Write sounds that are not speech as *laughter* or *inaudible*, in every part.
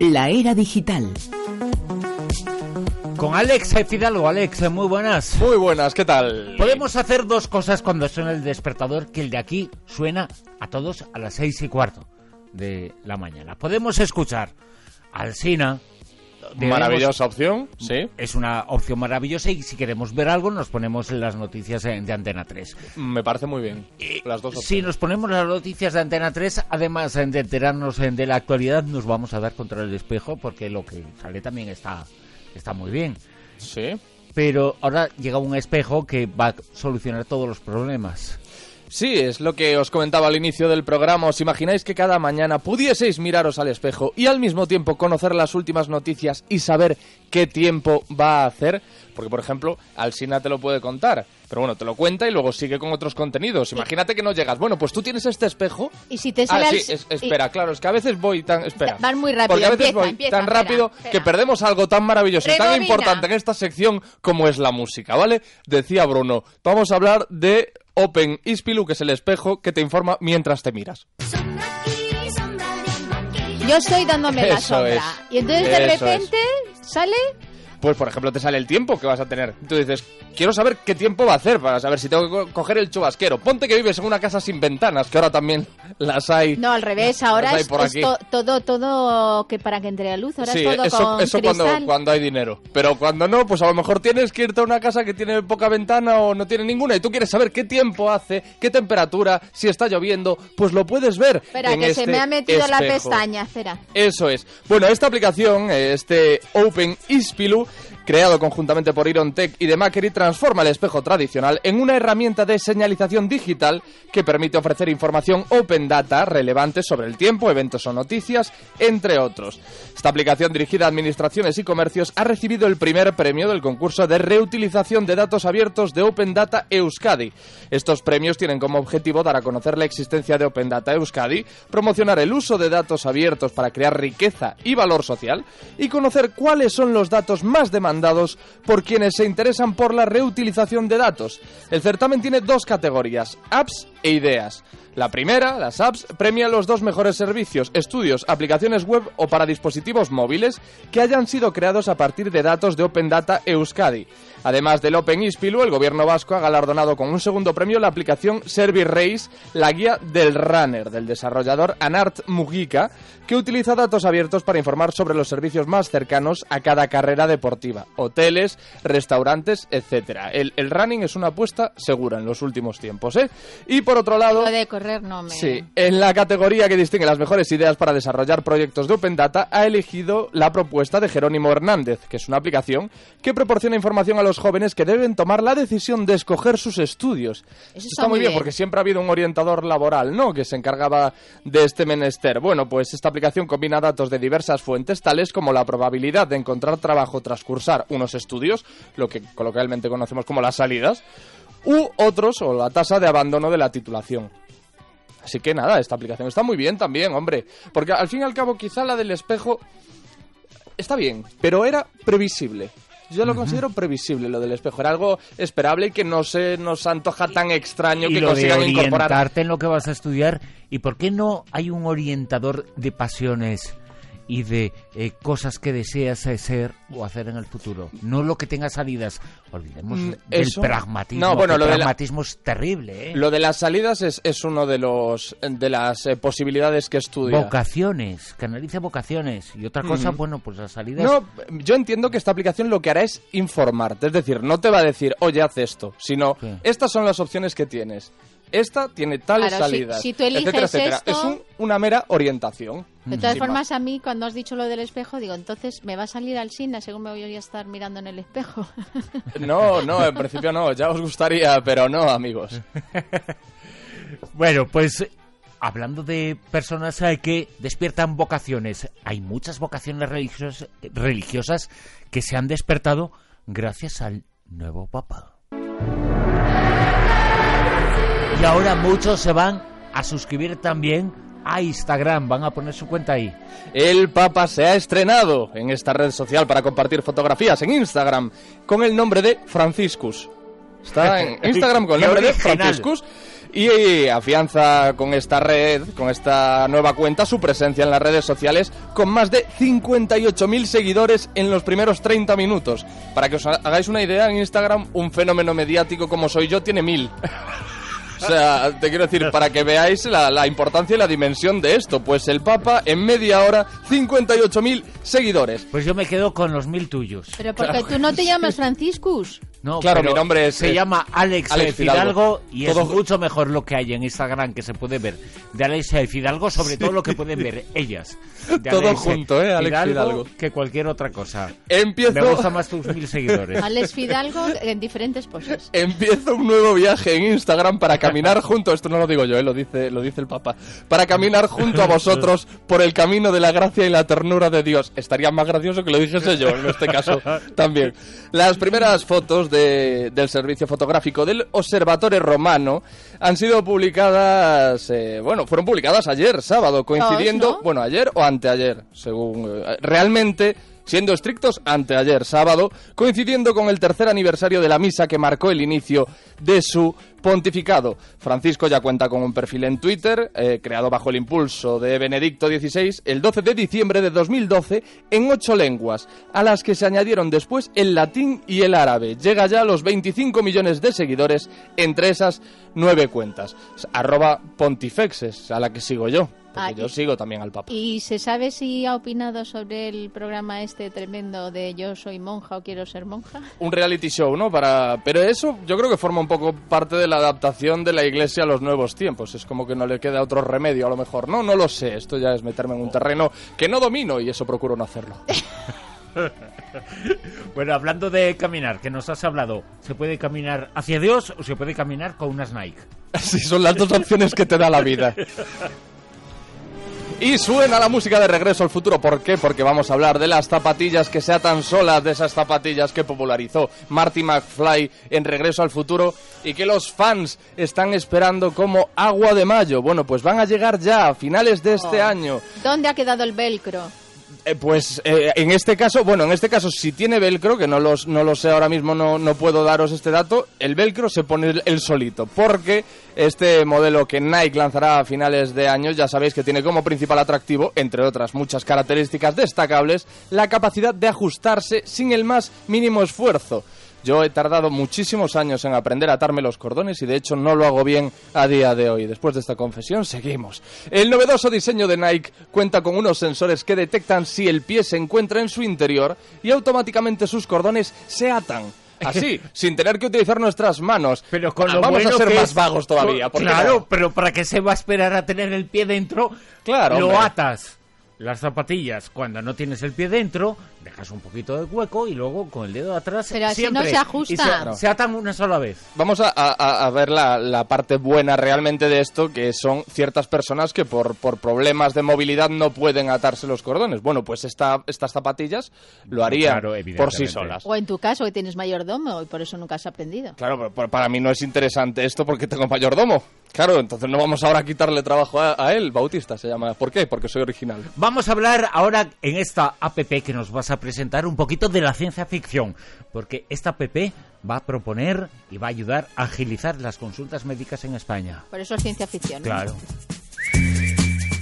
La era digital. Con Alex Fidalgo. Alex, muy buenas. Muy buenas, ¿qué tal? Podemos hacer dos cosas cuando suena el despertador, que el de aquí suena a todos a las seis y cuarto de la mañana. Podemos escuchar al Sina. Maravillosa opción, sí. Es una opción maravillosa y si queremos ver algo nos ponemos las noticias de Antena 3. Me parece muy bien. Las dos Si nos ponemos las noticias de Antena 3, además de enterarnos de la actualidad, nos vamos a dar contra el espejo porque lo que sale también está, está muy bien. Sí. Pero ahora llega un espejo que va a solucionar todos los problemas. Sí, es lo que os comentaba al inicio del programa. ¿Os imagináis que cada mañana pudieseis miraros al espejo y al mismo tiempo conocer las últimas noticias y saber qué tiempo va a hacer? Porque, por ejemplo, Alsina te lo puede contar, pero bueno, te lo cuenta y luego sigue con otros contenidos. Imagínate que no llegas. Bueno, pues tú tienes este espejo. Y si te sale ah, sí, espera, claro, es que a veces voy tan. Espera. Van muy rápido. Porque a veces voy tan rápido que perdemos algo tan maravilloso y tan importante en esta sección como es la música, ¿vale? Decía Bruno, vamos a hablar de Open Ispilu, que es el espejo que te informa mientras te miras. Yo estoy dándome la sombra. y entonces de repente sale pues por ejemplo te sale el tiempo que vas a tener. Tú dices, quiero saber qué tiempo va a hacer para saber si tengo que coger el chubasquero. Ponte que vives en una casa sin ventanas, que ahora también *laughs* las hay. No, al revés, ahora es, todo, todo que para que entre la luz, ahora es todo eso, eso cuando, cuando hay dinero. Pero cuando no, pues a lo mejor tienes que irte a una casa que tiene poca ventana o no tiene ninguna y tú quieres saber qué tiempo hace, qué temperatura, si está lloviendo, pues lo puedes ver. Espera, que se me ha metido la pestaña, cera. Eso es. Bueno, esta aplicación, este Open Ispilu, creado conjuntamente por Iron Tech y de Macquarie, transforma el espejo tradicional en una herramienta de señalización digital que permite ofrecer información open data relevante sobre el tiempo, eventos o noticias, entre otros. Esta aplicación dirigida a administraciones y comercios ha recibido el primer premio del concurso de reutilización de datos abiertos de Open Data Euskadi. Estos premios tienen como objetivo dar a conocer la existencia de Open Data Euskadi, promocionar el uso de datos abiertos para crear riqueza y valor social y conocer cuáles son los datos más demandados por quienes se interesan por la reutilización de datos. El certamen tiene dos categorías, apps e ideas. La primera, las apps, premia los dos mejores servicios, estudios, aplicaciones web o para dispositivos móviles que hayan sido creados a partir de datos de Open Data Euskadi. Además del Open Ispilu, el gobierno vasco ha galardonado con un segundo premio la aplicación Service Race, la guía del runner, del desarrollador Anart Mugica, que utiliza datos abiertos para informar sobre los servicios más cercanos a cada carrera deportiva, hoteles, restaurantes, etc. El, running es una apuesta segura en los últimos tiempos, ¿eh? Y por otro lado... de correr no me... Sí, en la categoría que distingue las mejores ideas para desarrollar proyectos de Open Data, ha elegido la propuesta de Jerónimo Hernández, que es una aplicación que proporciona información a los jóvenes que deben tomar la decisión de escoger sus estudios. Eso está, muy bien, porque siempre ha habido un orientador laboral, ¿no?, que se encargaba de este menester. Bueno, pues esta aplicación combina datos de diversas fuentes, tales como la probabilidad de encontrar trabajo tras cursar unos estudios, lo que coloquialmente conocemos como las salidas, u otros, o la tasa de abandono de la titulación. Así que nada, esta aplicación está muy bien también, hombre. Porque al fin y al cabo, quizá la del espejo está bien, pero era previsible. Yo lo considero previsible lo del espejo. Era algo esperable y que no se nos antoja tan extraño que consigan de incorporar. en lo que vas a estudiar. ¿Y por qué no hay un orientador de pasiones? Y de eh, cosas que deseas ser o hacer en el futuro. No lo que tenga salidas. Olvidemos mm, del pragmatismo. No, bueno, el pragmatismo es terrible. ¿eh? Lo de las salidas es, es uno de los de las eh, posibilidades que estudia. Vocaciones, que analice vocaciones. Y otra cosa, bueno, pues las salidas... No, yo entiendo que esta aplicación lo que hará es informarte. Es decir, no te va a decir, oye, haz esto, sino estas son las opciones que tienes esta tiene tales salidas, si, tú eliges Esto... Es una mera orientación. De todas formas, a mí, cuando has dicho lo del espejo, digo, entonces me va a salir al cine según me voy a estar mirando en el espejo. *laughs* No, no, en principio no, ya os gustaría, pero no, amigos. *laughs* bueno, pues hablando de personas que despiertan vocaciones, hay muchas vocaciones religiosas, religiosas que se han despertado gracias al nuevo Papa. Y ahora muchos se van a suscribir también a Instagram, van a poner su cuenta ahí. El Papa se ha estrenado en esta red social para compartir fotografías en Instagram con el nombre de Franciscus. Está en *laughs* Instagram con el nombre de Franciscus y afianza con esta red, con esta nueva cuenta, su presencia en las redes sociales con más de 58.000 seguidores en los primeros 30 minutos. Para que os hagáis una idea, en Instagram un fenómeno mediático como soy yo tiene mil. *laughs* O sea, te quiero decir, para que veáis la, la, importancia y la dimensión de esto. Pues el Papa, en media hora, 58.000 seguidores. Pues yo me quedo con los mil tuyos. Pero porque tú no te llamas Franciscus. No, Claro, mi nombre es, Se eh, llama Alex, Alex Fidalgo, Fidalgo. y Todo- es mucho mejor lo que hay en Instagram que se puede ver de Alex Fidalgo, sobre todo lo que pueden ver ellas. *laughs* De Todo Alex junto, ¿eh? Alex Fidalgo. Que cualquier otra cosa. Empiezo... Me gustan más tus mil seguidores. *laughs* Alex Fidalgo en diferentes poses. Empiezo un nuevo viaje en Instagram para caminar junto, esto no lo digo yo, eh, lo dice, lo dice el Papa, para caminar junto a vosotros por el camino de la gracia y la ternura de Dios. Estaría más gracioso que lo dijese yo en este caso también. Las primeras fotos de- del servicio fotográfico del Observatorio Romano han sido publicadas, eh, bueno, fueron publicadas ayer, sábado, coincidiendo, ¿no? bueno, ayer o anteayer, según eh, realmente siendo estrictos anteayer sábado, coincidiendo con el tercer aniversario de la misa que marcó el inicio de su pontificado. Francisco ya cuenta con un perfil en Twitter, eh, creado bajo el impulso de Benedicto XVI, el 12 de diciembre de 2012, en ocho lenguas, a las que se añadieron después el latín y el árabe. Llega ya a los 25 millones de seguidores entre esas nueve cuentas. Arroba pontifexes, a la que sigo yo. Porque Ah, yo sigo también al Papa. ¿Y se sabe si ha opinado sobre el programa este tremendo de Yo soy monja o quiero ser monja? un reality show, ¿no? Para, pero eso yo creo que forma un poco parte de la adaptación de la Iglesia a los nuevos tiempos. Es como que no le queda otro remedio, a lo mejor. No, no lo sé. Esto ya es meterme en un terreno que no domino y eso procuro no hacerlo. *laughs* Bueno, hablando de caminar, que nos has hablado, ¿se puede caminar hacia Dios o se puede caminar con unas Nike? *laughs* Así son las dos opciones que te da la vida. *laughs* Y suena la música de Regreso al Futuro. ¿Por qué? Porque vamos a hablar de las zapatillas que se atan solas, de esas zapatillas que popularizó Marty McFly en Regreso al Futuro y que los fans están esperando como agua de mayo. Bueno, pues van a llegar ya a finales de este Oh. año. ¿Dónde ha quedado el velcro? Eh, pues eh, en este caso, bueno, en este caso si tiene velcro, que no, los, no lo sé ahora mismo, no, no puedo daros este dato, el velcro se pone el, el solito, porque este modelo que Nike lanzará a finales de año, ya sabéis que tiene como principal atractivo, entre otras muchas características destacables, la capacidad de ajustarse sin el más mínimo esfuerzo. Yo he tardado muchísimos años en aprender a atarme los cordones y de hecho no lo hago bien a día de hoy. Después de esta confesión, seguimos. El novedoso diseño de Nike cuenta con unos sensores que detectan si el pie se encuentra en su interior y automáticamente sus cordones se atan. Así, sin tener que utilizar nuestras manos. Pero con Ah, lo Vamos bueno a ser que más es- vagos todavía. ¿por qué Claro, no? pero ¿para qué se va a esperar a tener el pie dentro? Claro, Lo hombre. atas. Las zapatillas, cuando no tienes el pie dentro, dejas un poquito de hueco y luego con el dedo atrás. Pero así siempre, no se ajusta. y se, se atan una sola vez. Vamos a, a- a ver la, la parte buena realmente de esto, que son ciertas personas que por, por problemas de movilidad no pueden atarse los cordones. Bueno, pues esta, estas zapatillas lo harían Claro, por sí solas. O en tu caso, que tienes mayordomo y por eso nunca has aprendido. Claro, pero pa- para mí no es interesante esto porque tengo mayordomo. Claro, entonces no vamos ahora a quitarle trabajo a, a él. Bautista se llama. ¿Por qué? Porque soy original. Vamos a hablar ahora en esta APP que nos vas a presentar un poquito de la ciencia ficción, porque esta APP va a proponer y va a ayudar a agilizar las consultas médicas en España. Por eso es ciencia ficción. ¿no? Claro.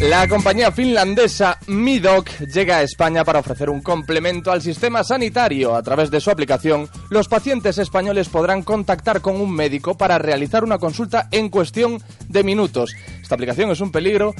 La compañía finlandesa Midoc llega a España para ofrecer un complemento al sistema sanitario. A través de su aplicación, los pacientes españoles podrán contactar con un médico para realizar una consulta en cuestión de minutos. Esta aplicación es un peligro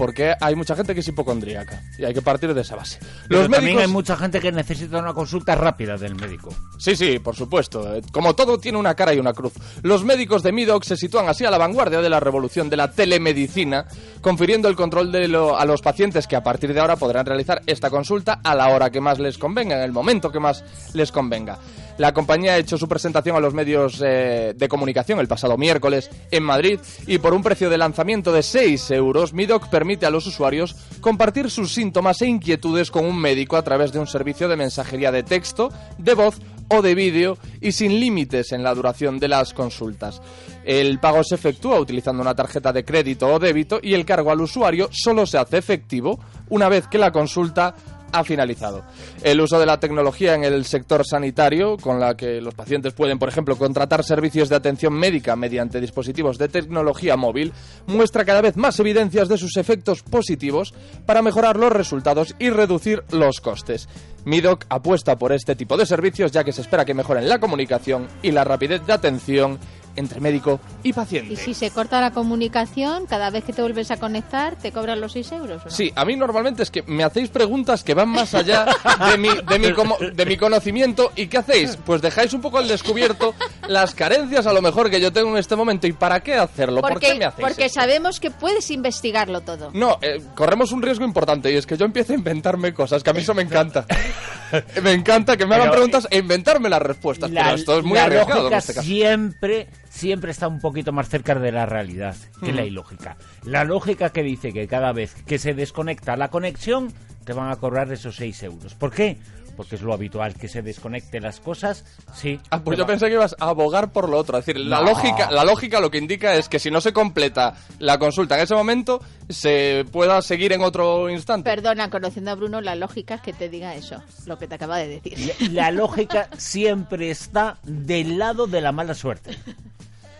porque hay mucha gente que es hipocondríaca y hay que partir de esa base. Pero Los también médicos... hay mucha gente que necesita una consulta rápida del médico. Sí, sí, por supuesto. Como todo tiene una cara y una cruz. Los médicos de Midoc se sitúan así a la vanguardia de la revolución de la telemedicina, confiriendo el control de lo- a los pacientes que a partir de ahora podrán realizar esta consulta a la hora que más les convenga, en el momento que más les convenga. La compañía ha hecho su presentación a los medios eh, de comunicación el pasado miércoles en Madrid y por un precio de lanzamiento de 6 euros, Midoc permite a los usuarios compartir sus síntomas e inquietudes con un médico a través de un servicio de mensajería de texto, de voz o de vídeo y sin límites en la duración de las consultas. El pago se efectúa utilizando una tarjeta de crédito o débito y el cargo al usuario solo se hace efectivo una vez que la consulta ha finalizado. El uso de la tecnología en el sector sanitario, con la que los pacientes pueden, por ejemplo, contratar servicios de atención médica mediante dispositivos de tecnología móvil, muestra cada vez más evidencias de sus efectos positivos para mejorar los resultados y reducir los costes. Midoc apuesta por este tipo de servicios ya que se espera que mejoren la comunicación y la rapidez de atención entre médico y paciente. Y si se corta la comunicación, cada vez que te vuelves a conectar, te cobran los 6 euros. ¿o no? Sí, a mí normalmente es que me hacéis preguntas que van más allá de mi, de mi, como- de mi conocimiento. ¿Y qué hacéis? Pues dejáis un poco al descubierto las carencias a lo mejor que yo tengo en este momento. ¿Y para qué hacerlo? ¿Por qué Porque, me hacéis porque esto? sabemos que puedes investigarlo todo. No, eh, corremos un riesgo importante y es que yo empiezo a inventarme cosas, que a mí eso me encanta. *laughs* me encanta que me hagan preguntas e inventarme las respuestas. La, pero esto es muy la arriesgado en este caso. siempre, siempre está un poquito más cerca de la realidad que Mm. la ilógica. La lógica que dice que cada vez que se desconecta la conexión, te van a cobrar esos 6 euros. ¿Por qué? Porque es lo habitual que se desconecten las cosas. Sí. Ah, pues yo va- pensé que ibas a abogar por lo otro. Es decir, la, No. lógica, la lógica lo que indica es que si no se completa la consulta en ese momento, se pueda seguir en otro instante. Perdona, conociendo a Bruno, la lógica es que te diga eso, lo que te acaba de decir. La, la lógica siempre está del lado de la mala suerte.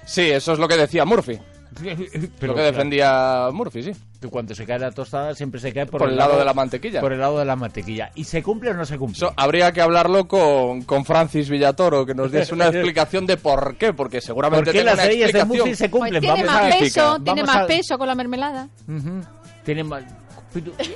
Sí, eso es lo que decía Murphy. *laughs* Pero lo que claro, defendía Murphy, sí. cuando se cae la tostada siempre se cae por, Por el lado de la mantequilla. Por el lado de la mantequilla. ¿Y se cumple o no se cumple? Habría que hablarlo con, con Francis Villatoro, que nos diese una *laughs* explicación de por qué, porque seguramente ¿Por qué las una leyes de explicación. Murphy se Pues tiene Vamos más peso, tiene Vamos más a- peso con la mermelada. Tiene más-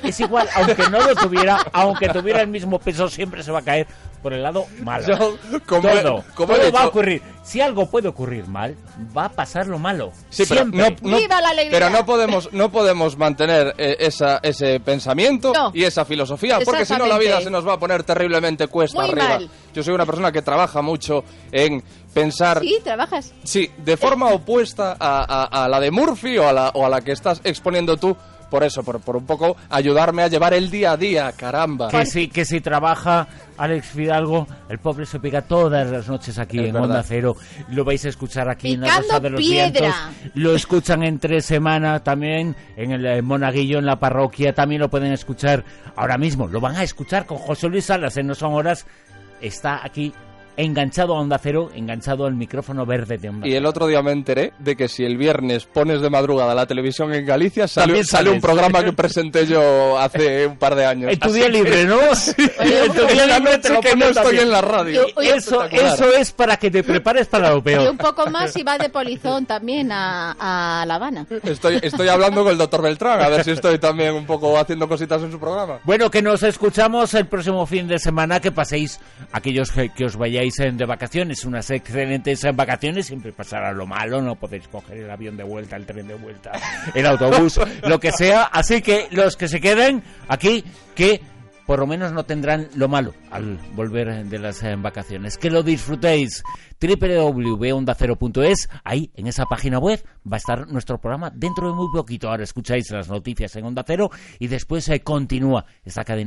Es igual, aunque no lo tuviera, aunque tuviera el mismo peso, siempre se va a caer por el lado malo. Yo, como todo, como todo va a ocurrir. Si algo puede ocurrir mal, va a pasar lo malo. Sí, pero siempre. no, no- ¡Viva la alegría! pero no podemos, no podemos mantener eh, esa, ese pensamiento No. y esa filosofía, porque si no la vida se nos va a poner terriblemente cuesta Muy arriba. mal. Yo soy una persona que trabaja mucho en pensar Sí, trabajas. Sí, de forma opuesta a, a- a la de Murphy o a la, o a la que estás exponiendo tú. Por eso, por, por un poco ayudarme a llevar el día a día, caramba. Que si, que si trabaja Alex Fidalgo, el pobre se pega todas las noches aquí Es en verdad. Onda Cero. Lo vais a escuchar aquí en la Picando Rosa de los piedra. Vientos. Lo escuchan en tres semanas también en el eh, Monaguillo, en la parroquia. También lo pueden escuchar ahora mismo. Lo van a escuchar con José Luis Salas en No Son Horas. Está aquí enganchado a Onda Cero, enganchado al micrófono verde de Onda Y el otro día me enteré de que si el viernes pones de madrugada la televisión en Galicia, sale, También sale un programa que presenté yo hace un par de años. En tu día libre, ¿no? *laughs* en tu día la libre te lo que no estoy en la radio. Oye, Eso, eso es para que te prepares para lo Y peor. un poco más y va de polizón también a, a La Habana. Estoy, estoy hablando con el doctor Beltrán, a ver si estoy también un poco haciendo cositas en su programa. Bueno, que nos escuchamos el próximo fin de semana, que paséis, aquellos que, que os vayáis eh, de vacaciones, unas excelentes vacaciones, siempre pasará lo malo, no podéis coger el avión de vuelta, el tren de vuelta, *laughs* el autobús, lo que sea, así que los que se queden aquí, que por lo menos no tendrán lo malo al volver de las eh, vacaciones. Que lo disfrutéis. www.ondacero.es, ahí en esa página web va a estar nuestro programa dentro de muy poquito. Ahora escucháis las noticias en Onda Cero y después eh, continúa esta cadena